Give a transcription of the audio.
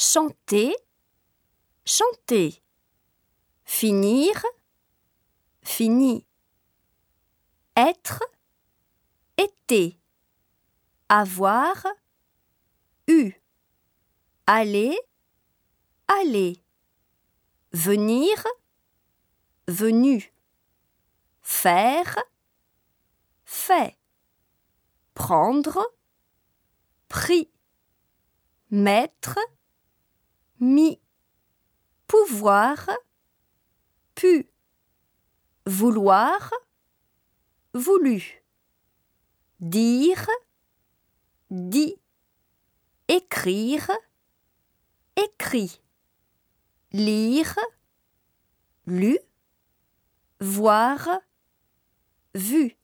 chanter, chanter. Finir, fini. Être, été. Avoir, eu. Aller, aller. Venir, venu. Faire, fait. Prendre, pris. Mettre, mis. Pouvoir, pu. Vouloir, voulu. Dire, dit. Écrire, écrit. Lire, lu. Voir, vu.